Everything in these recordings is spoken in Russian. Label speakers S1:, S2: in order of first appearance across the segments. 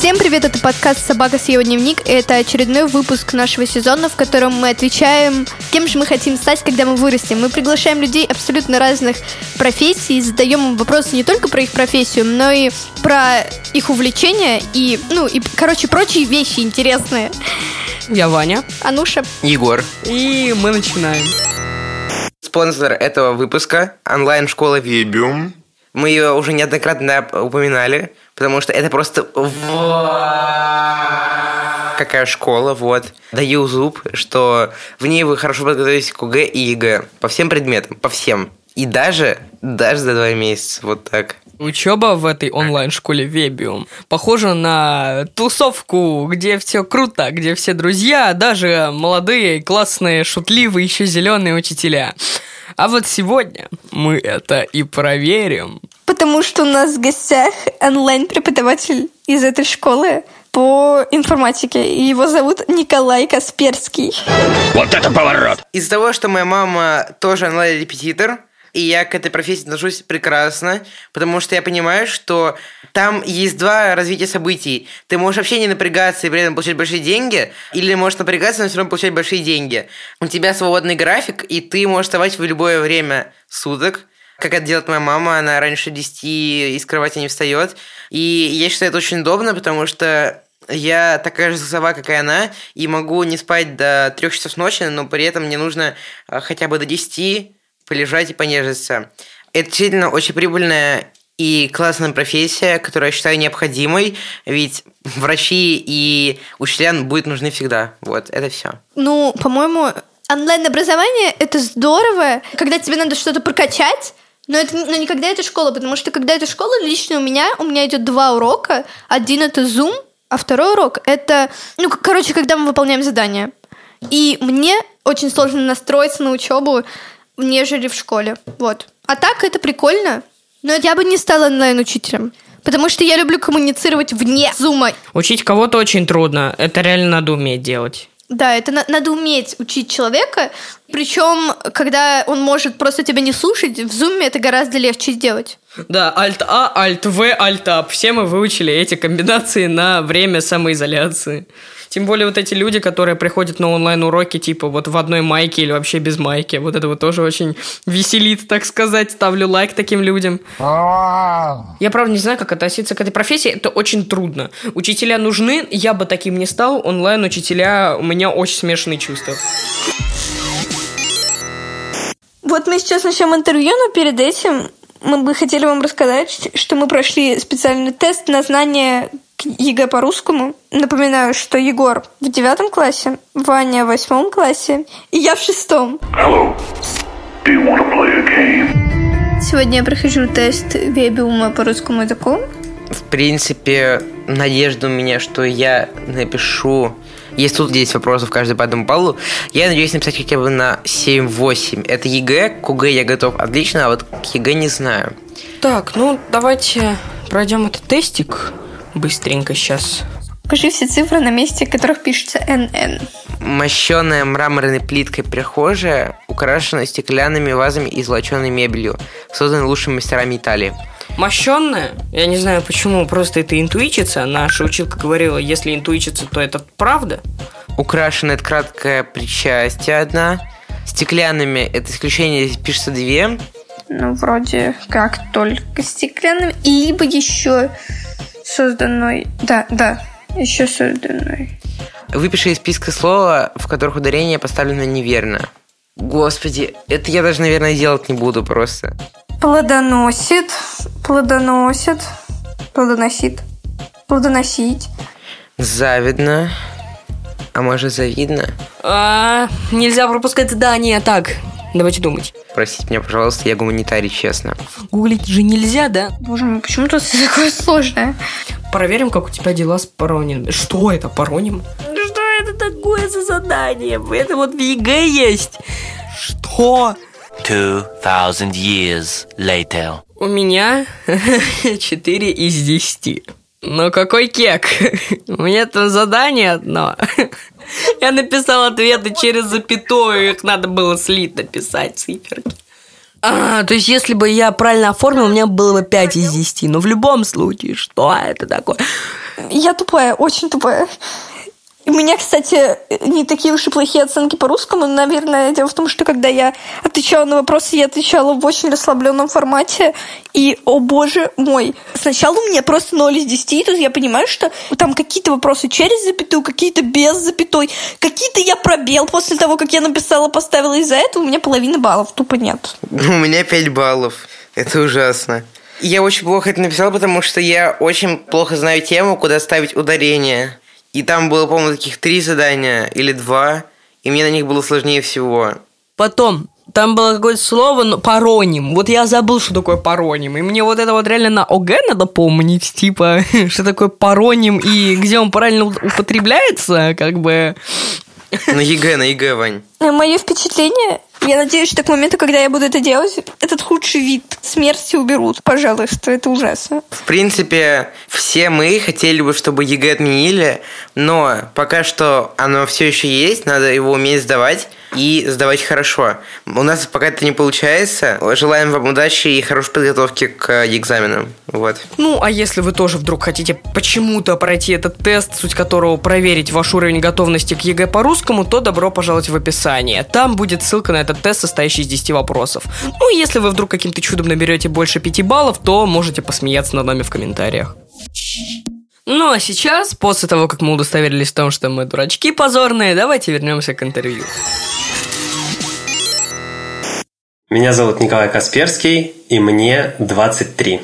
S1: Всем привет, это подкаст «Собака съела дневник», и это очередной выпуск нашего сезона, в котором мы отвечаем, кем же мы хотим стать, когда мы вырастем. Мы приглашаем людей абсолютно разных профессий и задаем им вопросы не только про их профессию, но и про их увлечения и, ну, и, короче, прочие вещи интересные.
S2: Я Ваня.
S1: Ануша.
S3: Егор.
S2: И мы начинаем.
S3: Спонсор этого выпуска – онлайн-школа Вибиум. Мы ее уже неоднократно упоминали, потому что это просто... Какая школа, вот. Даю зуб, что в ней вы хорошо подготовитесь к ОГЭ и ЕГЭ. По всем предметам, по всем. И даже, даже за два месяца, вот так.
S2: Учеба в этой онлайн-школе Вебиум похожа на тусовку, где все круто, где все друзья, даже молодые, классные, шутливые, еще зеленые учителя. А вот сегодня мы это и проверим.
S1: Потому что у нас в гостях онлайн-преподаватель из этой школы по информатике. И его зовут Николай Касперский.
S4: Вот это поворот!
S3: Из-за того, что моя мама тоже онлайн-репетитор, и я к этой профессии отношусь прекрасно, потому что я понимаю, что там есть два развития событий. Ты можешь вообще не напрягаться и при этом получать большие деньги, или можешь напрягаться, но все равно получать большие деньги. У тебя свободный график, и ты можешь вставать в любое время суток, как это делает моя мама, она раньше 10 из кровати не встает. И я считаю это очень удобно, потому что я такая же сова, как и она, и могу не спать до трех часов ночи, но при этом мне нужно а, хотя бы до 10 полежать и понежиться. Это действительно очень прибыльная и классная профессия, которую я считаю необходимой, ведь врачи и учителя будут нужны всегда. Вот, это все.
S1: Ну, по-моему, онлайн-образование – это здорово, когда тебе надо что-то прокачать, но, это, но не когда это школа, потому что когда это школа, лично у меня, у меня идет два урока. Один это Zoom, а второй урок это, ну, короче, когда мы выполняем задания. И мне очень сложно настроиться на учебу, нежели в школе. Вот. А так это прикольно. Но я бы не стала онлайн-учителем. Потому что я люблю коммуницировать вне зума.
S2: Учить кого-то очень трудно. Это реально надо уметь делать.
S1: Да, это на- надо уметь учить человека. Причем, когда он может просто тебя не слушать, в зуме это гораздо легче сделать.
S2: Да, Alt-A, Alt-V, Alt-Up. Все мы выучили эти комбинации на время самоизоляции. Тем более вот эти люди, которые приходят на онлайн-уроки, типа вот в одной майке или вообще без майки. Вот это вот тоже очень веселит, так сказать. Ставлю лайк таким людям. Я, правда, не знаю, как относиться к этой профессии. Это очень трудно. Учителя нужны, я бы таким не стал. Онлайн-учителя, у меня очень смешанные чувства.
S1: Вот мы сейчас начнем интервью, но перед этим мы бы хотели вам рассказать, что мы прошли специальный тест на знание к ЕГЭ по русскому. Напоминаю, что Егор в девятом классе, Ваня в восьмом классе и я в шестом.
S4: Hello. Do you want to play a game?
S1: Сегодня я прохожу тест Вебиума по русскому языку.
S3: В принципе, надежда у меня, что я напишу... Если тут 10 вопросов каждый по одному баллу, я надеюсь написать хотя бы на 7-8. Это ЕГЭ, к ОГЭ я готов отлично, а вот к ЕГЭ не знаю.
S2: Так, ну давайте пройдем этот тестик быстренько сейчас.
S1: Покажи все цифры на месте, в которых пишется НН.
S3: Мощеная мраморной плиткой прихожая, украшена стеклянными вазами и золоченой мебелью, созданной лучшими мастерами Италии.
S2: Мощенная, я не знаю почему, просто это интуичится. Наша училка говорила, если интуичится, то это правда.
S3: Украшенная это краткое причастие одна. Стеклянными, это исключение, здесь пишется две.
S1: Ну, вроде как только стеклянным, либо еще созданной. Да, да, еще созданной.
S3: Выпиши из списка слова, в которых ударение поставлено неверно. Господи, это я даже, наверное, делать не буду просто.
S1: Плодоносит, плодоносит, плодоносит, плодоносить.
S3: Завидно. А может, завидно?
S2: А, нельзя пропускать задание. Так, давайте думать.
S3: Простите меня, пожалуйста, я гуманитарий, честно.
S2: Гуглить же нельзя, да?
S1: Боже мой, почему тут все такое сложное?
S2: Проверим, как у тебя дела с пароним. Что это, пароним? Что это такое за задание? Это вот в ЕГЭ есть. Что?
S5: 2,000 years later.
S2: У меня 4 из 10. Ну какой кек? У меня там задание одно. Я написал ответы через запятую, их надо было слить написать циферки. А, то есть, если бы я правильно оформил, у меня было бы 5 из 10. Но в любом случае, что это такое?
S1: Я тупая, очень тупая. У меня, кстати, не такие уж и плохие оценки по русскому. Наверное, дело в том, что когда я отвечала на вопросы, я отвечала в очень расслабленном формате. И, о боже мой, сначала у меня просто 0 из 10, и тут я понимаю, что там какие-то вопросы через запятую, какие-то без запятой, какие-то я пробел после того, как я написала, поставила. Из-за этого у меня половины баллов тупо нет.
S3: У меня 5 баллов. Это ужасно. Я очень плохо это написал, потому что я очень плохо знаю тему, куда ставить ударение. И там было, по-моему, таких три задания или два, и мне на них было сложнее всего.
S2: Потом, там было какое-то слово, но пароним. Вот я забыл, что такое пароним. И мне вот это вот реально на ОГЭ надо помнить, типа, что такое пароним и где он правильно употребляется, как бы.
S3: На ЕГЭ, на ЕГЭ, Вань.
S1: Мое впечатление, я надеюсь, что к моменту, когда я буду это делать, этот худший вид смерти уберут. Пожалуйста, это ужасно.
S3: В принципе, все мы хотели бы, чтобы ЕГЭ отменили, но пока что оно все еще есть, надо его уметь сдавать и сдавать хорошо. У нас пока это не получается. Желаем вам удачи и хорошей подготовки к экзаменам. Вот.
S2: Ну, а если вы тоже вдруг хотите почему-то пройти этот тест, суть которого проверить ваш уровень готовности к ЕГЭ по русскому, то добро пожаловать в описание. Там будет ссылка на этот тест, состоящий из 10 вопросов. Ну, если вы вдруг каким-то чудом наберете больше 5 баллов, то можете посмеяться над нами в комментариях. Ну а сейчас, после того, как мы удостоверились в том, что мы дурачки позорные, давайте вернемся к интервью.
S6: Меня зовут Николай Касперский, и мне 23.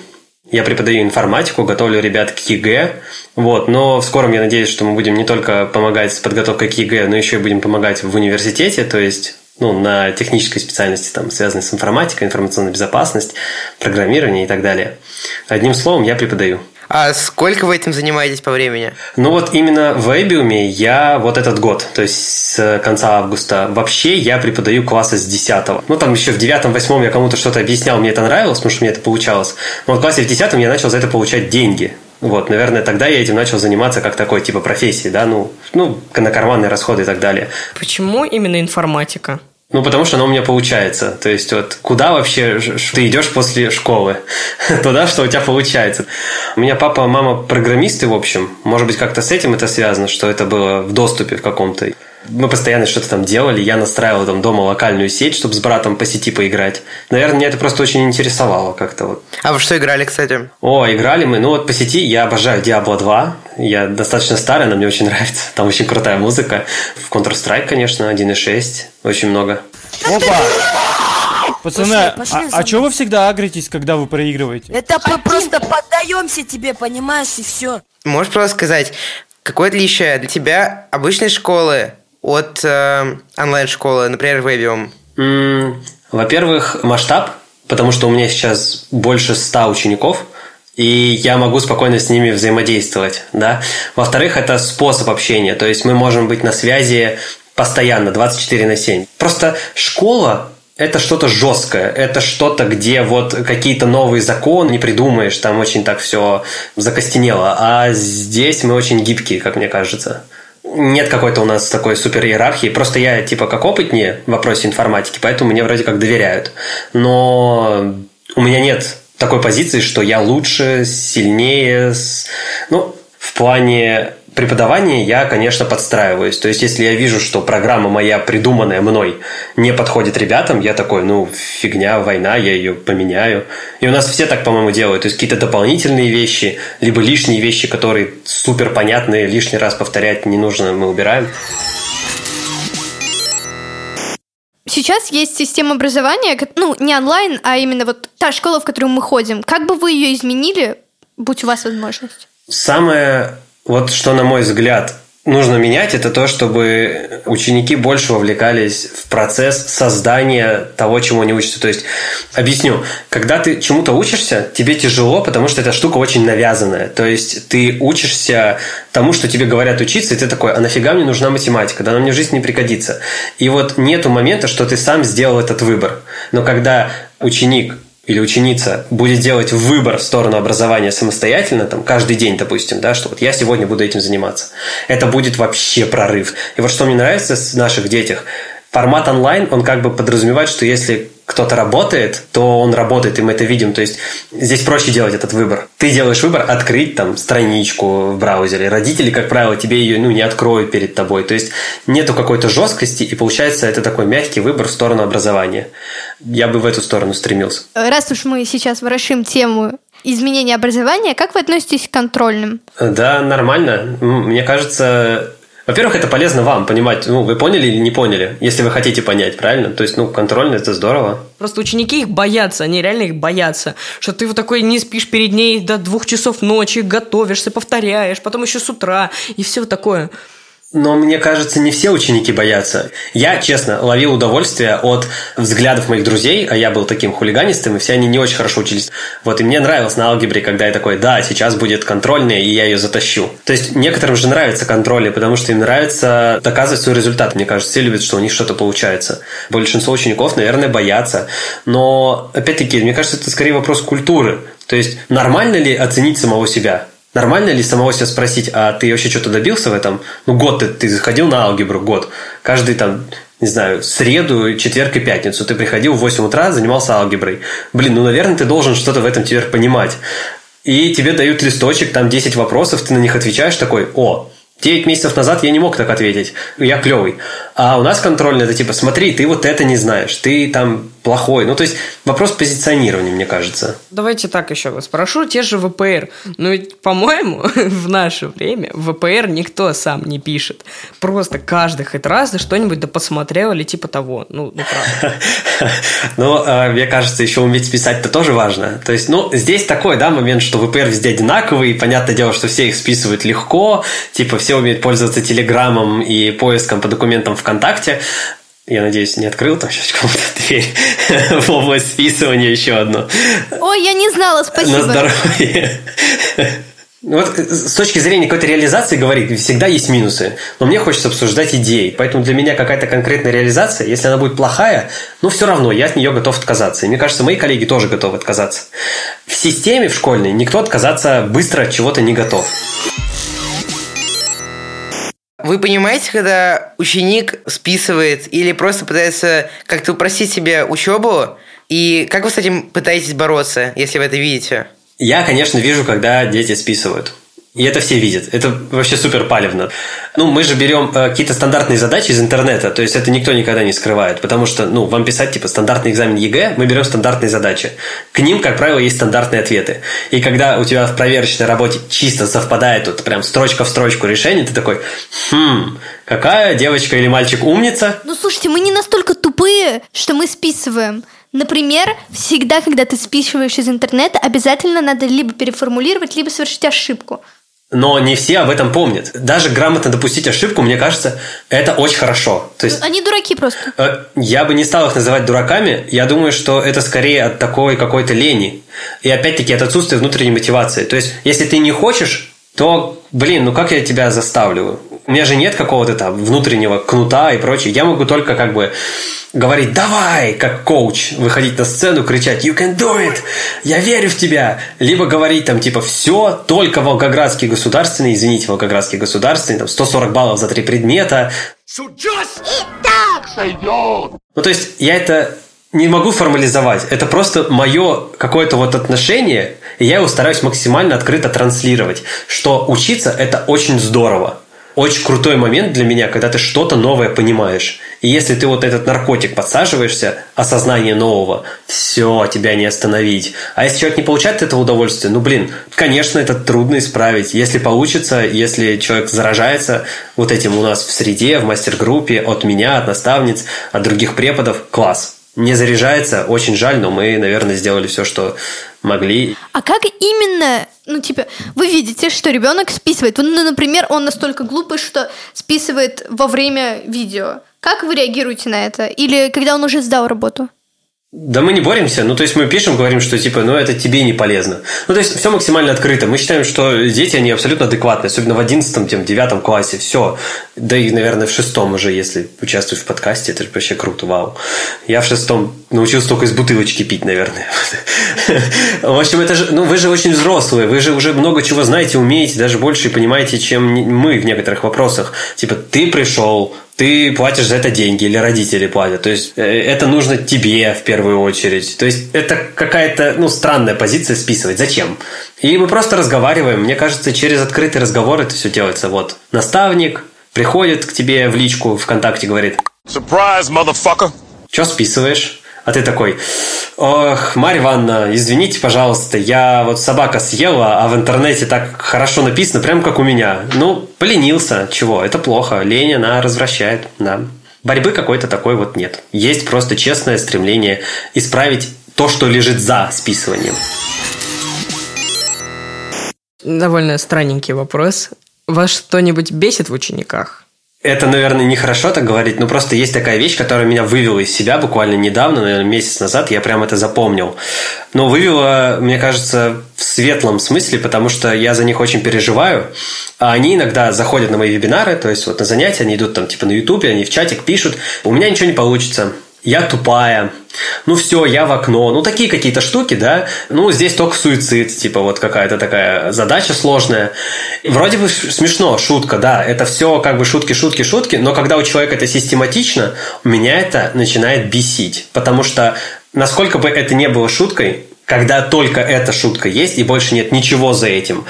S6: Я преподаю информатику, готовлю ребят к ЕГЭ. Вот, но в скором я надеюсь, что мы будем не только помогать с подготовкой к ЕГЭ, но еще и будем помогать в университете, то есть ну, на технической специальности, там, связанной с информатикой, информационной безопасностью, программированием и так далее. Одним словом, я преподаю.
S3: А сколько вы этим занимаетесь по времени?
S6: Ну вот именно в Вебиуме я вот этот год, то есть с конца августа. Вообще я преподаю классы с 10 Ну там еще в 9-8 я кому-то что-то объяснял, мне это нравилось, потому что мне это получалось. Но вот в классе в 10 я начал за это получать деньги. Вот, наверное, тогда я этим начал заниматься как такой типа профессии, да, ну, ну, на карманные расходы и так далее.
S2: Почему именно информатика?
S6: Ну, потому что оно у меня получается. То есть, вот куда вообще ты идешь после школы? Туда, что у тебя получается. У меня папа, мама программисты, в общем. Может быть, как-то с этим это связано, что это было в доступе в каком-то мы постоянно что-то там делали. Я настраивал там дома локальную сеть, чтобы с братом по сети поиграть. Наверное, меня это просто очень интересовало как-то вот.
S3: А вы что играли, кстати?
S6: О, играли мы. Ну вот по сети я обожаю Diablo 2. Я достаточно старый, но мне очень нравится. Там очень крутая музыка. В Counter-Strike, конечно, 1.6. Очень много.
S7: Опа! Пацаны, пошли, пошли а, а чего вы всегда агритесь, когда вы проигрываете?
S8: Это мы просто поддаемся тебе, понимаешь, и все.
S3: Можешь просто сказать, какое отличие для тебя обычной школы от э, онлайн-школы, например, Webium?
S6: Mm, во-первых, масштаб, потому что у меня сейчас больше ста учеников, и я могу спокойно с ними взаимодействовать, да. Во-вторых, это способ общения, то есть мы можем быть на связи постоянно, 24 на 7. Просто школа это что-то жесткое, это что-то, где вот какие-то новые законы не придумаешь, там очень так все закостенело. А здесь мы очень гибкие, как мне кажется нет какой-то у нас такой супер иерархии. Просто я типа как опытнее в вопросе информатики, поэтому мне вроде как доверяют. Но у меня нет такой позиции, что я лучше, сильнее. Ну, в плане преподавании я, конечно, подстраиваюсь. То есть, если я вижу, что программа моя, придуманная мной, не подходит ребятам, я такой, ну, фигня, война, я ее поменяю. И у нас все так, по-моему, делают. То есть, какие-то дополнительные вещи, либо лишние вещи, которые супер понятные, лишний раз повторять не нужно, мы убираем.
S1: Сейчас есть система образования, ну, не онлайн, а именно вот та школа, в которую мы ходим. Как бы вы ее изменили, будь у вас возможность?
S6: Самое вот что, на мой взгляд, нужно менять, это то, чтобы ученики больше вовлекались в процесс создания того, чему они учатся. То есть, объясню, когда ты чему-то учишься, тебе тяжело, потому что эта штука очень навязанная. То есть, ты учишься тому, что тебе говорят учиться, и ты такой, а нафига мне нужна математика? Да она мне в жизни не пригодится. И вот нету момента, что ты сам сделал этот выбор. Но когда ученик или ученица будет делать выбор в сторону образования самостоятельно, там, каждый день, допустим, да, что вот я сегодня буду этим заниматься, это будет вообще прорыв. И вот что мне нравится в наших детях, формат онлайн, он как бы подразумевает, что если кто-то работает, то он работает, и мы это видим. То есть здесь проще делать этот выбор. Ты делаешь выбор открыть там страничку в браузере. Родители, как правило, тебе ее ну, не откроют перед тобой. То есть нету какой-то жесткости, и получается это такой мягкий выбор в сторону образования. Я бы в эту сторону стремился.
S1: Раз уж мы сейчас ворошим тему изменения образования, как вы относитесь к контрольным?
S6: Да, нормально. Мне кажется, во-первых, это полезно вам понимать, ну, вы поняли или не поняли, если вы хотите понять, правильно? То есть, ну, контрольно это здорово.
S2: Просто ученики их боятся, они реально их боятся, что ты вот такой не спишь перед ней до двух часов ночи, готовишься, повторяешь, потом еще с утра и все такое.
S6: Но мне кажется, не все ученики боятся. Я, честно, ловил удовольствие от взглядов моих друзей, а я был таким хулиганистым, и все они не очень хорошо учились. Вот, и мне нравилось на алгебре, когда я такой, да, сейчас будет контрольная, и я ее затащу. То есть некоторым же нравится контрольные, потому что им нравится доказывать свой результат. Мне кажется, все любят, что у них что-то получается. Большинство учеников, наверное, боятся. Но, опять-таки, мне кажется, это скорее вопрос культуры. То есть, нормально ли оценить самого себя? Нормально ли самого себя спросить, а ты вообще что-то добился в этом? Ну, год ты, ты заходил на алгебру, год. Каждый там, не знаю, среду, четверг и пятницу ты приходил в 8 утра, занимался алгеброй. Блин, ну, наверное, ты должен что-то в этом теперь понимать. И тебе дают листочек, там 10 вопросов, ты на них отвечаешь такой, о, 9 месяцев назад я не мог так ответить. Я клевый. А у нас контрольный это типа, смотри, ты вот это не знаешь, ты там плохой. Ну, то есть вопрос позиционирования, мне кажется.
S2: Давайте так еще вас спрошу. Те же ВПР. Ну, ведь, по-моему, в наше время ВПР никто сам не пишет. Просто каждый хоть раз что-нибудь да посмотрел или типа того. Ну, ну правда.
S6: Ну, а, мне кажется, еще уметь писать-то тоже важно. То есть, ну, здесь такой, да, момент, что ВПР везде одинаковый. Понятное дело, что все их списывают легко. Типа, все умеют пользоваться Телеграмом и поиском по документам ВКонтакте. Я надеюсь, не открыл там сейчас кому-то дверь в область списывания еще одну.
S1: Ой, я не знала, спасибо.
S6: На здоровье. Вот с точки зрения какой-то реализации говорит, всегда есть минусы. Но мне хочется обсуждать идеи. Поэтому для меня какая-то конкретная реализация, если она будет плохая, ну все равно я от нее готов отказаться. И мне кажется, мои коллеги тоже готовы отказаться. В системе в школьной никто отказаться быстро от чего-то не готов.
S3: Вы понимаете, когда ученик списывает или просто пытается как-то упростить себе учебу, и как вы с этим пытаетесь бороться, если вы это видите?
S6: Я, конечно, вижу, когда дети списывают. И это все видят. Это вообще супер палевно. Ну, мы же берем э, какие-то стандартные задачи из интернета, то есть это никто никогда не скрывает, потому что, ну, вам писать, типа, стандартный экзамен ЕГЭ, мы берем стандартные задачи. К ним, как правило, есть стандартные ответы. И когда у тебя в проверочной работе чисто совпадает вот прям строчка в строчку решение, ты такой, хм, какая девочка или мальчик умница?
S1: Ну, слушайте, мы не настолько тупые, что мы списываем. Например, всегда, когда ты списываешь из интернета, обязательно надо либо переформулировать, либо совершить ошибку.
S6: Но не все об этом помнят. Даже грамотно допустить ошибку, мне кажется, это очень хорошо. То есть,
S1: Они дураки просто.
S6: э, я бы не стал их называть дураками. Я думаю, что это скорее от такой какой-то лени. И опять-таки от отсутствия внутренней мотивации. То есть, если ты не хочешь, то, блин, ну как я тебя заставлю? У меня же нет какого-то там внутреннего кнута и прочее. Я могу только как бы говорить «давай», как коуч, выходить на сцену, кричать «you can do it», «я верю в тебя», либо говорить там типа «все, только Волгоградский государственный», извините, Волгоградский государственный, там 140 баллов за три предмета. Ну, то есть, я это не могу формализовать. Это просто мое какое-то вот отношение, и я его стараюсь максимально открыто транслировать, что учиться – это очень здорово. Очень крутой момент для меня, когда ты что-то новое понимаешь. И если ты вот этот наркотик подсаживаешься, осознание нового, все, тебя не остановить. А если человек не получает этого удовольствия, ну блин, конечно, это трудно исправить. Если получится, если человек заражается вот этим у нас в среде, в мастер-группе, от меня, от наставниц, от других преподов, класс не заряжается, очень жаль, но мы, наверное, сделали все, что могли.
S1: А как именно, ну, типа, вы видите, что ребенок списывает? Ну, например, он настолько глупый, что списывает во время видео. Как вы реагируете на это? Или когда он уже сдал работу?
S6: Да мы не боремся, ну то есть мы пишем, говорим, что типа, ну это тебе не полезно. Ну то есть все максимально открыто. Мы считаем, что дети, они абсолютно адекватны, особенно в 11 тем, 9 классе, все. Да и, наверное, в шестом уже, если участвуешь в подкасте, это же вообще круто, вау. Я в шестом научился только из бутылочки пить, наверное. В общем, это же, ну, вы же очень взрослые, вы же уже много чего знаете, умеете, даже больше понимаете, чем мы в некоторых вопросах. Типа, ты пришел, ты платишь за это деньги или родители платят. То есть э, это нужно тебе в первую очередь. То есть это какая-то ну, странная позиция списывать. Зачем? И мы просто разговариваем. Мне кажется, через открытый разговор это все делается. Вот наставник приходит к тебе в личку ВКонтакте, говорит
S4: Surprise, motherfucker!
S6: Что списываешь? А ты такой, ох, Марья Ивановна, извините, пожалуйста, я вот собака съела, а в интернете так хорошо написано, прям как у меня. Ну, поленился, чего, это плохо, лень, она развращает, да. Борьбы какой-то такой вот нет. Есть просто честное стремление исправить то, что лежит за списыванием.
S2: Довольно странненький вопрос. Вас что-нибудь бесит в учениках?
S6: Это, наверное, нехорошо так говорить, но просто есть такая вещь, которая меня вывела из себя буквально недавно, наверное, месяц назад, я прям это запомнил. Но вывела, мне кажется, в светлом смысле, потому что я за них очень переживаю. А они иногда заходят на мои вебинары, то есть вот на занятия, они идут там типа на ютубе, они в чатик пишут, у меня ничего не получится, я тупая, ну все, я в окно, ну такие какие-то штуки, да, ну здесь только суицид, типа вот какая-то такая задача сложная. Вроде бы смешно, шутка, да, это все как бы шутки, шутки, шутки, но когда у человека это систематично, меня это начинает бесить, потому что насколько бы это не было шуткой, когда только эта шутка есть и больше нет ничего за этим,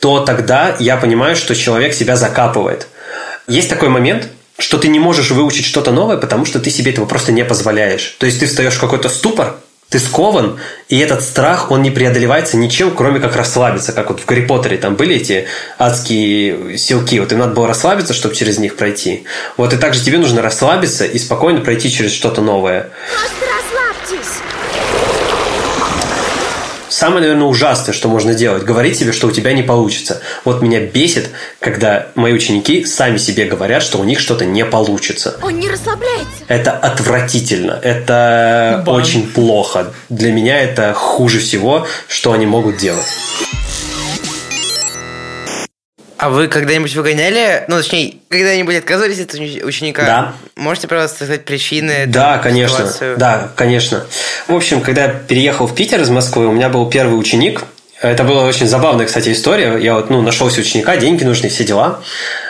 S6: то тогда я понимаю, что человек себя закапывает. Есть такой момент, что ты не можешь выучить что-то новое, потому что ты себе этого просто не позволяешь. То есть ты встаешь в какой-то ступор, ты скован, и этот страх, он не преодолевается ничем, кроме как расслабиться. Как вот в Гарри Поттере там были эти адские силки. Вот им надо было расслабиться, чтобы через них пройти. Вот и также тебе нужно расслабиться и спокойно пройти через что-то новое.
S9: Просто
S6: Самое, наверное, ужасное, что можно делать, говорить себе, что у тебя не получится. Вот меня бесит, когда мои ученики сами себе говорят, что у них что-то не получится.
S9: Он не расслабляется.
S6: Это отвратительно, это
S2: Бан.
S6: очень плохо. Для меня это хуже всего, что они могут делать.
S3: А вы когда-нибудь выгоняли, ну, точнее, когда-нибудь отказывались от уч- ученика?
S6: Да.
S3: Можете, пожалуйста, сказать причины?
S6: Да,
S3: там,
S6: конечно.
S3: ситуацию?
S6: Да, конечно. В общем, когда я переехал в Питер из Москвы, у меня был первый ученик. Это была очень забавная, кстати, история. Я вот, ну, нашел себе ученика, деньги нужны, все дела.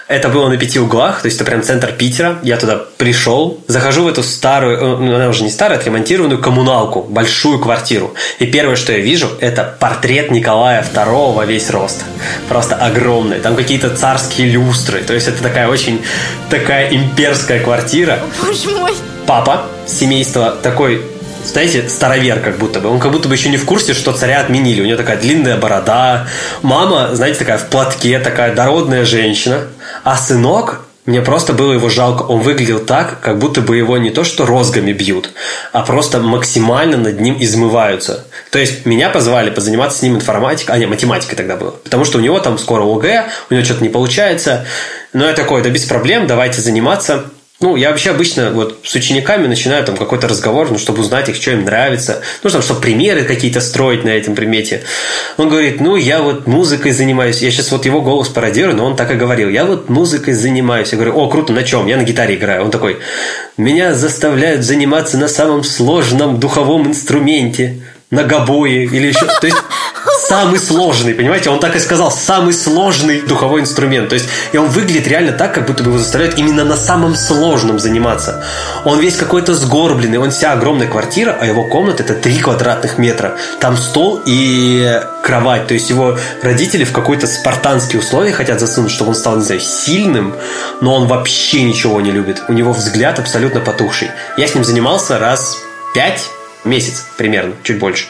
S6: Это было на пяти углах, то есть это прям центр Питера. Я туда пришел, захожу в эту старую, э, ну, она уже не старая, отремонтированную коммуналку, большую квартиру. И первое, что я вижу, это портрет Николая II во весь рост. Просто огромный. Там какие-то царские люстры. То есть это такая очень такая имперская квартира
S1: Боже мой.
S6: папа семейства такой знаете, старовер как будто бы. Он как будто бы еще не в курсе, что царя отменили. У него такая длинная борода. Мама, знаете, такая в платке, такая дородная женщина. А сынок, мне просто было его жалко. Он выглядел так, как будто бы его не то что розгами бьют, а просто максимально над ним измываются. То есть меня позвали позаниматься с ним информатикой, а не, математикой тогда было. Потому что у него там скоро ОГЭ, у него что-то не получается. Но я такой, да без проблем, давайте заниматься. Ну, я вообще обычно вот с учениками начинаю там какой-то разговор, ну, чтобы узнать их, что им нравится. Ну, там, чтобы примеры какие-то строить на этом предмете. Он говорит, ну, я вот музыкой занимаюсь. Я сейчас вот его голос пародирую, но он так и говорил. Я вот музыкой занимаюсь. Я говорю, о, круто, на чем? Я на гитаре играю. Он такой, меня заставляют заниматься на самом сложном духовом инструменте. На гобое или еще... То есть самый сложный, понимаете? Он так и сказал, самый сложный духовой инструмент. То есть, и он выглядит реально так, как будто бы его заставляют именно на самом сложном заниматься. Он весь какой-то сгорбленный, он вся огромная квартира, а его комната это 3 квадратных метра. Там стол и кровать. То есть, его родители в какой-то спартанские условия хотят засунуть, чтобы он стал, не знаю, сильным, но он вообще ничего не любит. У него взгляд абсолютно потухший. Я с ним занимался раз пять месяц примерно, чуть больше.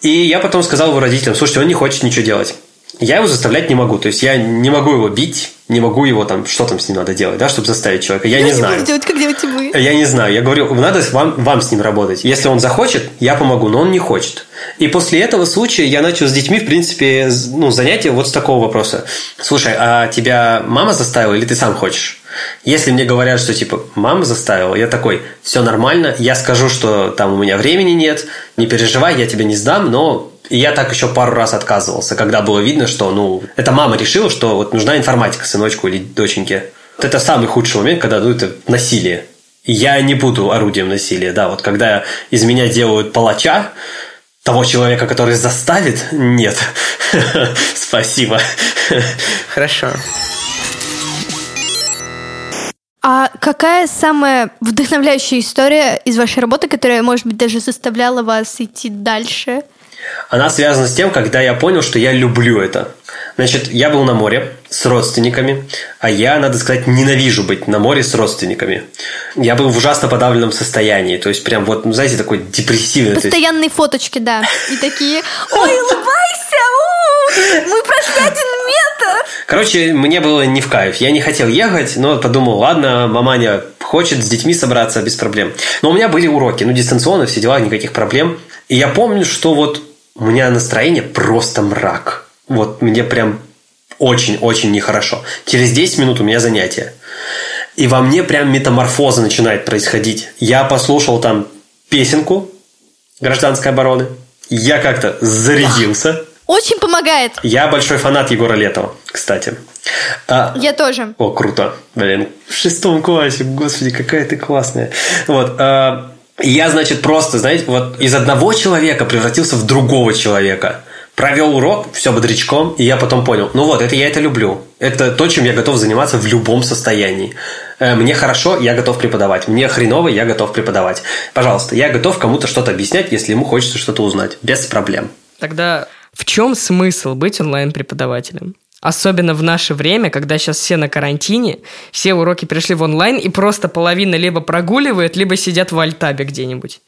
S6: И я потом сказал его родителям, слушайте, он не хочет ничего делать. Я его заставлять не могу. То есть я не могу его бить, не могу его там, что там с ним надо делать, да, чтобы заставить человека. Я
S1: Я
S6: не
S1: не
S6: знаю.
S1: делать, как делаете вы.
S6: Я не знаю. Я говорю, надо вам, вам с ним работать. Если он захочет, я помогу, но он не хочет. И после этого случая я начал с детьми, в принципе, ну, занятия вот с такого вопроса. Слушай, а тебя мама заставила или ты сам хочешь? Если мне говорят, что типа мама заставила, я такой, все нормально, я скажу, что там у меня времени нет, не переживай, я тебя не сдам, но я так еще пару раз отказывался, когда было видно, что, ну, это мама решила, что вот нужна информатика сыночку или доченьке. Вот это самый худший момент, когда, ну, это насилие. я не буду орудием насилия. Да, вот когда из меня делают палача, того человека, который заставит, нет. Спасибо.
S3: Хорошо.
S1: А какая самая вдохновляющая история из вашей работы, которая, может быть, даже заставляла вас идти дальше?
S6: Она связана с тем, когда я понял, что я люблю это. Значит, я был на море с родственниками, а я, надо сказать, ненавижу быть на море с родственниками. Я был в ужасно подавленном состоянии, то есть прям вот, ну, знаете, такой депрессивный.
S1: Постоянные фоточки, да. И такие, ой, улыбайся, мы прошли один.
S6: Короче, мне было не в кайф. Я не хотел ехать, но подумал, ладно, маманя хочет с детьми собраться без проблем. Но у меня были уроки, ну, дистанционно, все дела, никаких проблем. И я помню, что вот у меня настроение просто мрак. Вот мне прям очень-очень нехорошо. Через 10 минут у меня занятие. И во мне прям метаморфоза начинает происходить. Я послушал там песенку гражданской обороны. Я как-то зарядился.
S1: Очень помогает.
S6: Я большой фанат Егора Летова, кстати.
S1: А, я тоже.
S6: О, круто. Блин, в шестом классе, господи, какая ты классная. Вот. А, я, значит, просто, знаете, вот из одного человека превратился в другого человека. Провел урок, все бодрячком, и я потом понял, ну вот, это я это люблю. Это то, чем я готов заниматься в любом состоянии. Э, мне хорошо, я готов преподавать. Мне хреново, я готов преподавать. Пожалуйста, я готов кому-то что-то объяснять, если ему хочется что-то узнать. Без проблем.
S2: Тогда в чем смысл быть онлайн-преподавателем? Особенно в наше время, когда сейчас все на карантине, все уроки перешли в онлайн, и просто половина либо прогуливает, либо сидят в альтабе где-нибудь.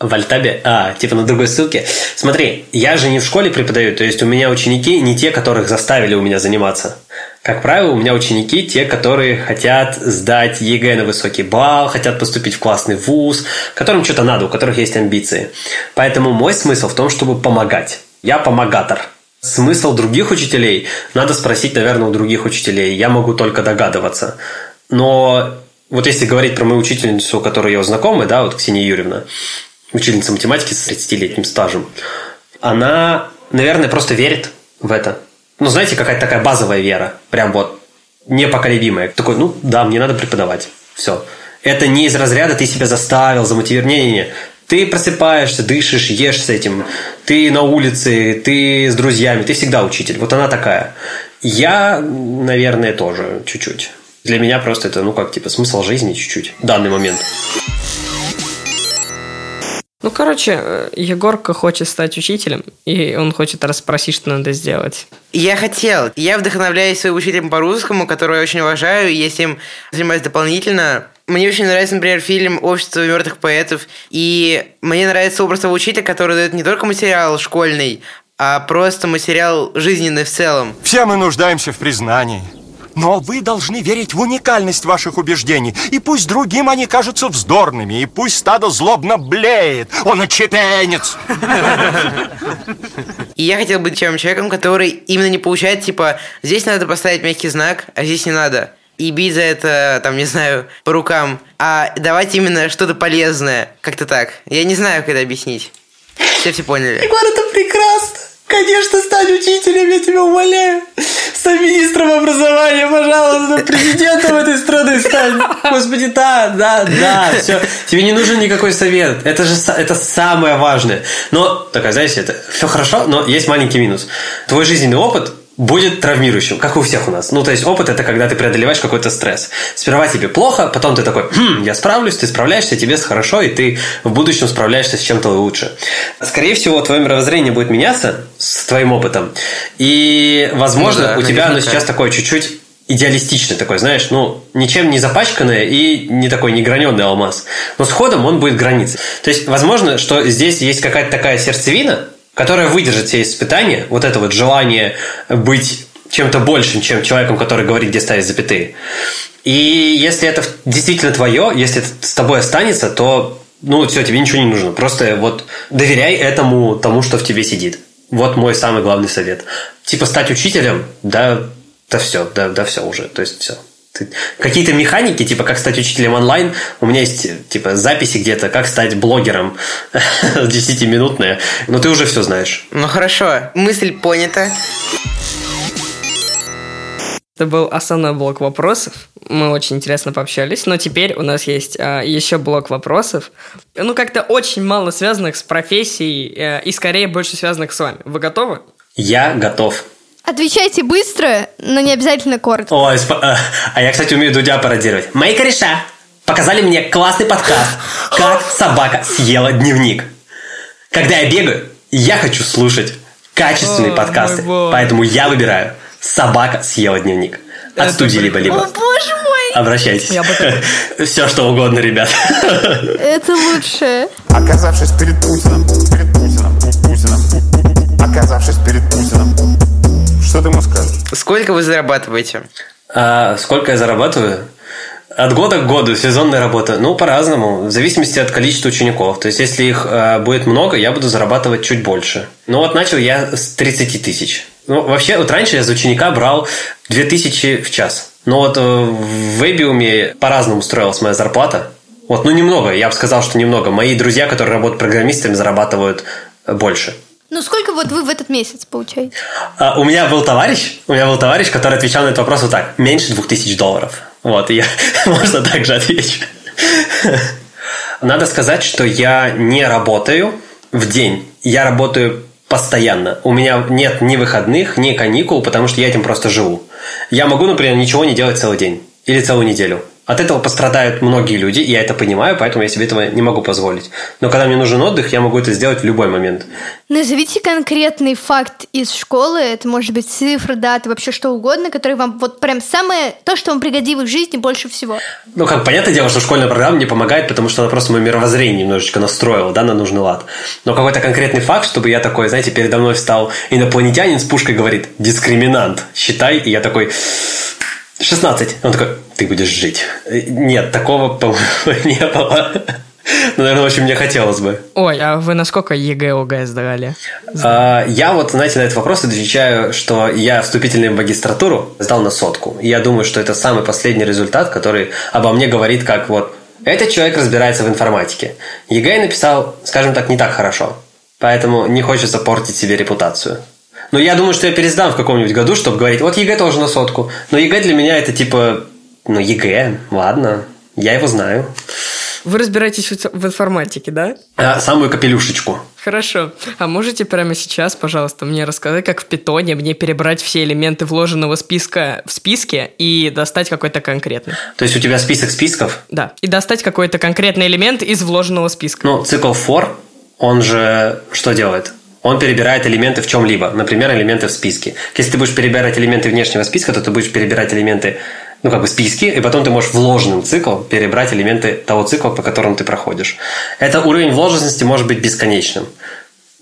S6: В Альтабе? А, типа на другой ссылке. Смотри, я же не в школе преподаю, то есть у меня ученики не те, которых заставили у меня заниматься. Как правило, у меня ученики те, которые хотят сдать ЕГЭ на высокий балл, хотят поступить в классный вуз, которым что-то надо, у которых есть амбиции. Поэтому мой смысл в том, чтобы помогать. Я помогатор. Смысл других учителей надо спросить, наверное, у других учителей. Я могу только догадываться. Но вот если говорить про мою учительницу, которую я знакомый, да, вот Ксения Юрьевна, учительница математики с 30-летним стажем, она, наверное, просто верит в это. Ну, знаете, какая-то такая базовая вера. Прям вот непоколебимая. Такой, ну, да, мне надо преподавать. Все. Это не из разряда ты себя заставил, замотивировал. Не-не-не. Ты просыпаешься, дышишь, ешь с этим. Ты на улице, ты с друзьями, ты всегда учитель. Вот она такая. Я, наверное, тоже чуть-чуть. Для меня просто это, ну, как, типа, смысл жизни чуть-чуть в данный момент.
S2: Ну, короче, э, Егорка хочет стать учителем, и он хочет расспросить, что надо сделать.
S3: Я хотел. Я вдохновляюсь своим учителем по русскому, которого я очень уважаю, и я с ним занимаюсь дополнительно. Мне очень нравится, например, фильм «Общество мертвых поэтов», и мне нравится образ того учителя, который дает не только материал школьный, а просто материал жизненный в целом.
S10: Все мы нуждаемся в признании. Но вы должны верить в уникальность ваших убеждений. И пусть другим они кажутся вздорными, и пусть стадо злобно блеет. Он очепенец.
S3: И я хотел быть тем человеком, который именно не получает, типа, здесь надо поставить мягкий знак, а здесь не надо. За это, там, не знаю, по рукам. А давать именно что-то полезное. Как-то так. Я не знаю, как это объяснить. Все все поняли.
S6: Егор, это прекрасно. Конечно, стань учителем, я тебя умоляю. Стань министром образования, пожалуйста, президентом этой страны стань. Господи, да, да, да, все. Тебе не нужен никакой совет. Это же это самое важное. Но, такая, знаете, это все хорошо, но есть маленький минус. Твой жизненный опыт будет травмирующим, как у всех у нас. Ну, то есть опыт – это когда ты преодолеваешь какой-то стресс. Сперва тебе плохо, потом ты такой, хм, я справлюсь, ты справляешься, тебе хорошо, и ты в будущем справляешься с чем-то лучше. Скорее всего, твое мировоззрение будет меняться с твоим опытом, и, возможно, ну, да, у тебя оно сейчас такое чуть-чуть идеалистичный такой, знаешь, ну, ничем не запачканный и не такой неграненный алмаз. Но с ходом он будет границы. То есть, возможно, что здесь есть какая-то такая сердцевина, которая выдержит все испытания, вот это вот желание быть чем-то большим, чем человеком, который говорит, где ставить запятые. И если это действительно твое, если это с тобой останется, то ну все, тебе ничего не нужно. Просто вот доверяй этому тому, что в тебе сидит. Вот мой самый главный совет. Типа стать учителем, да, да все, да, да все уже. То есть все. Какие-то механики, типа как стать учителем онлайн, у меня есть типа записи где-то, как стать блогером 10-минутная, но ты уже все знаешь.
S3: Ну хорошо, мысль понята.
S2: Это был основной блок вопросов. Мы очень интересно пообщались, но теперь у нас есть а, еще блок вопросов. Ну, как-то очень мало связанных с профессией э, и скорее больше связанных с вами. Вы готовы?
S6: Я готов.
S1: Отвечайте быстро, но не обязательно коротко.
S6: Ой, спа- а, а я, кстати, умею Дудя пародировать. Мои кореша показали мне классный подкаст «Как собака съела дневник». Когда я бегаю, я хочу слушать качественные
S2: О,
S6: подкасты, поэтому я выбираю «Собака съела дневник». От
S2: Это
S6: студии
S1: О,
S6: либо-либо.
S1: боже мой!
S6: Обращайтесь. Все, что угодно, ребят.
S1: Это лучше.
S11: Оказавшись перед Путиным, перед Путиным, Пу- Путиным, ему скажешь?
S3: Сколько вы зарабатываете?
S6: А сколько я зарабатываю? От года к году сезонная работа. Ну, по-разному, в зависимости от количества учеников. То есть, если их э, будет много, я буду зарабатывать чуть больше. Ну, вот начал я с 30 тысяч. Ну, вообще, вот раньше я за ученика брал 2000 в час. Но вот э, в Вебиуме по-разному строилась моя зарплата. Вот, ну, немного, я бы сказал, что немного. Мои друзья, которые работают программистами, зарабатывают э, больше.
S1: Ну, сколько вот вы в этот месяц получаете?
S6: А, у меня был товарищ, у меня был товарищ, который отвечал на этот вопрос вот так. Меньше двух тысяч долларов. Вот, и я, можно так же отвечу. Надо сказать, что я не работаю в день. Я работаю постоянно. У меня нет ни выходных, ни каникул, потому что я этим просто живу. Я могу, например, ничего не делать целый день или целую неделю. От этого пострадают многие люди, и я это понимаю, поэтому я себе этого не могу позволить. Но когда мне нужен отдых, я могу это сделать в любой момент.
S1: Назовите конкретный факт из школы, это может быть цифра, дата, вообще что угодно, который вам вот прям самое, то, что вам пригодилось в жизни больше всего.
S6: Ну, как понятное дело, что школьная программа мне помогает, потому что она просто мое мировоззрение немножечко настроила, да, на нужный лад. Но какой-то конкретный факт, чтобы я такой, знаете, передо мной встал инопланетянин с пушкой говорит, дискриминант, считай, и я такой, 16. Он такой, ты будешь жить. Нет, такого, по-моему, не было. Ну, наверное, очень мне хотелось бы.
S2: Ой, а вы насколько ЕГЭ ОГЭ сдали?
S6: А, Я вот, знаете, на этот вопрос отвечаю, что я вступительный в магистратуру сдал на сотку. И я думаю, что это самый последний результат, который обо мне говорит, как вот этот человек разбирается в информатике. ЕГЭ написал, скажем так, не так хорошо. Поэтому не хочется портить себе репутацию. Но я думаю, что я пересдам в каком-нибудь году, чтобы говорить, вот ЕГЭ тоже на сотку. Но ЕГЭ для меня это типа, ну ЕГЭ, ладно, я его знаю.
S2: Вы разбираетесь в информатике, да?
S6: А, самую капелюшечку.
S2: Хорошо. А можете прямо сейчас, пожалуйста, мне рассказать, как в питоне мне перебрать все элементы вложенного списка в списке и достать какой-то конкретный?
S6: То есть у тебя список списков,
S2: Да. И достать какой-то конкретный элемент из вложенного списка.
S6: Ну, цикл for, он же что делает? Он перебирает элементы в чем-либо. Например, элементы в списке. Если ты будешь перебирать элементы внешнего списка, то ты будешь перебирать элементы, ну, как бы списки, и потом ты можешь вложенным циклом перебрать элементы того цикла, по которому ты проходишь. Это уровень вложенности может быть бесконечным.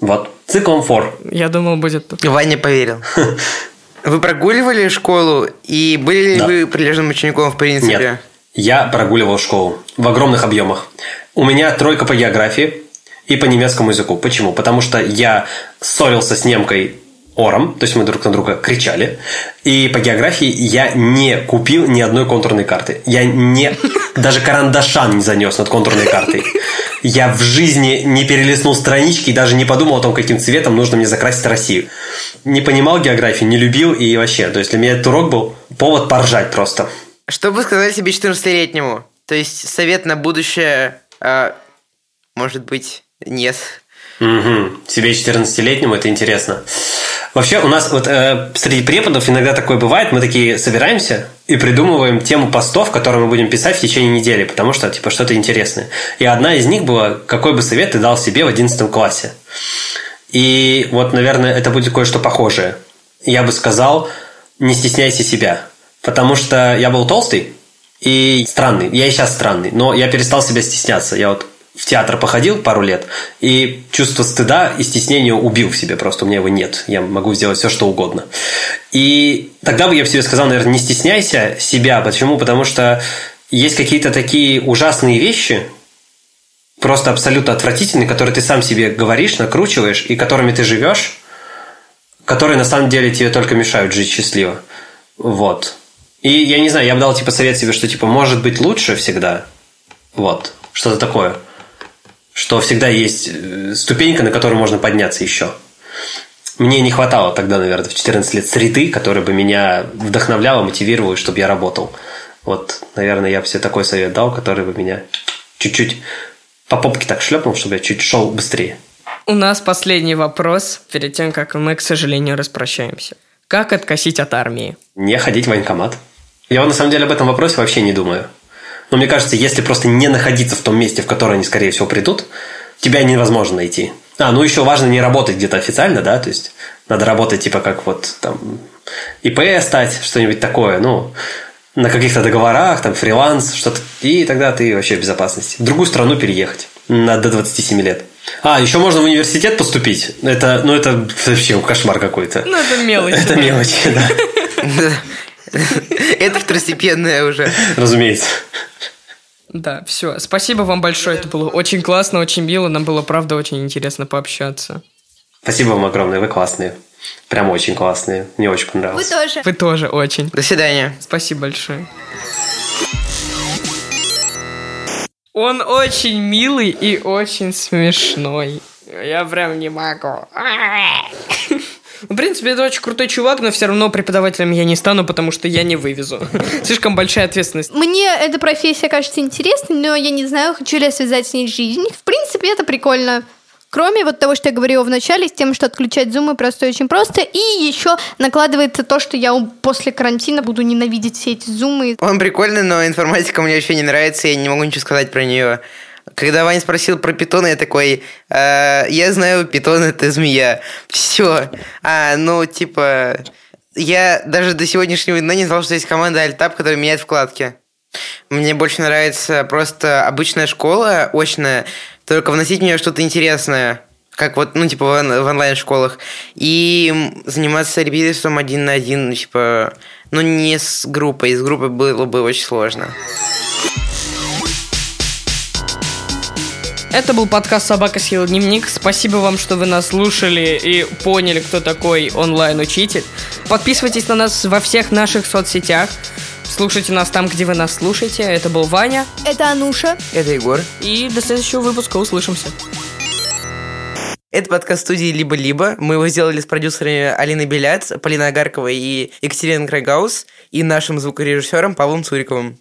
S6: Вот. Циклом for.
S2: Я думал, будет тут.
S3: Ваня поверил. Вы прогуливали школу и были ли
S6: Да.
S3: вы прилежным учеником в принципе?
S6: Нет. Я прогуливал школу в огромных объемах. У меня тройка по географии и по немецкому языку. Почему? Потому что я ссорился с немкой ором, то есть мы друг на друга кричали. И по географии я не купил ни одной контурной карты. Я не даже карандаша не занес над контурной картой. Я в жизни не перелистнул странички и даже не подумал о том, каким цветом нужно мне закрасить Россию. Не понимал географию, не любил и вообще. То есть для меня этот урок был повод поржать просто.
S3: Что бы сказали себе 14-летнему? То есть совет на будущее, а, может быть, нет.
S6: Угу. Себе 14-летнему это интересно. Вообще, у нас вот э, среди преподов иногда такое бывает, мы такие собираемся и придумываем тему постов, которые мы будем писать в течение недели, потому что, типа, что-то интересное. И одна из них была, какой бы совет ты дал себе в 11 классе. И вот, наверное, это будет кое-что похожее. Я бы сказал, не стесняйся себя. Потому что я был толстый и странный. Я и сейчас странный, но я перестал себя стесняться. Я вот в театр походил пару лет, и чувство стыда и стеснения убил в себе. Просто у меня его нет. Я могу сделать все, что угодно. И тогда бы я бы себе сказал, наверное, не стесняйся себя. Почему? Потому что есть какие-то такие ужасные вещи, просто абсолютно отвратительные, которые ты сам себе говоришь, накручиваешь, и которыми ты живешь, которые на самом деле тебе только мешают жить счастливо. Вот. И я не знаю, я бы дал типа совет себе, что типа может быть лучше всегда. Вот. Что-то такое. Что всегда есть э, ступенька, на которую можно подняться еще. Мне не хватало тогда, наверное, в 14 лет среды, которая бы меня вдохновляла, мотивировала, чтобы я работал. Вот, наверное, я бы себе такой совет дал, который бы меня чуть-чуть по попке так шлепнул, чтобы я чуть шел быстрее.
S2: У нас последний вопрос, перед тем, как мы, к сожалению, распрощаемся. Как откосить от армии?
S6: Не ходить в военкомат. Я на самом деле об этом вопросе вообще не думаю. Но мне кажется, если просто не находиться в том месте, в которое они, скорее всего, придут, тебя невозможно найти. А, ну еще важно не работать где-то официально, да, то есть надо работать типа как вот там ИП стать, что-нибудь такое, ну, на каких-то договорах, там, фриланс, что-то, и тогда ты вообще в безопасности. В другую страну переехать на до 27 лет. А, еще можно в университет поступить. Это, ну, это вообще кошмар какой-то.
S2: Ну, это мелочь.
S6: Это мелочи, да.
S3: Это второстепенное уже.
S6: Разумеется.
S2: Да, все. Спасибо вам большое. Это было очень классно, очень мило. Нам было, правда, очень интересно пообщаться.
S6: Спасибо вам огромное, вы классные. Прям очень классные. Мне очень понравилось.
S1: Вы тоже.
S2: Вы тоже очень.
S3: До свидания.
S2: Спасибо большое. Он очень милый и очень смешной. Я прям не могу. Ну, В принципе, это очень крутой чувак, но все равно преподавателем я не стану, потому что я не вывезу. Слишком большая ответственность.
S1: Мне эта профессия кажется интересной, но я не знаю, хочу ли я связать с ней жизнь. В принципе, это прикольно. Кроме вот того, что я говорила в начале, с тем, что отключать зумы просто и очень просто. И еще накладывается то, что я после карантина буду ненавидеть все эти зумы.
S3: Он прикольный, но информатика мне вообще не нравится, я не могу ничего сказать про нее. Когда Ваня спросил про питона, я такой, «Э, я знаю, питон это змея. Все. А, ну, типа, я даже до сегодняшнего дня не знал, что есть команда Альтап, которая меняет вкладки. Мне больше нравится просто обычная школа, очная, только вносить в нее что-то интересное, как вот, ну, типа, в, он- в онлайн-школах, и заниматься репетиторством один на один, ну, типа, ну, не с группой, с группой было бы очень сложно.
S2: Это был подкаст «Собака съела дневник». Спасибо вам, что вы нас слушали и поняли, кто такой онлайн-учитель. Подписывайтесь на нас во всех наших соцсетях. Слушайте нас там, где вы нас слушаете. Это был Ваня.
S1: Это Ануша.
S3: Это Егор.
S2: И до следующего выпуска услышимся.
S3: Это подкаст студии «Либо-либо». Мы его сделали с продюсерами Алиной Беляц, Полиной Агарковой и Екатериной Крайгаус и нашим звукорежиссером Павлом Цуриковым.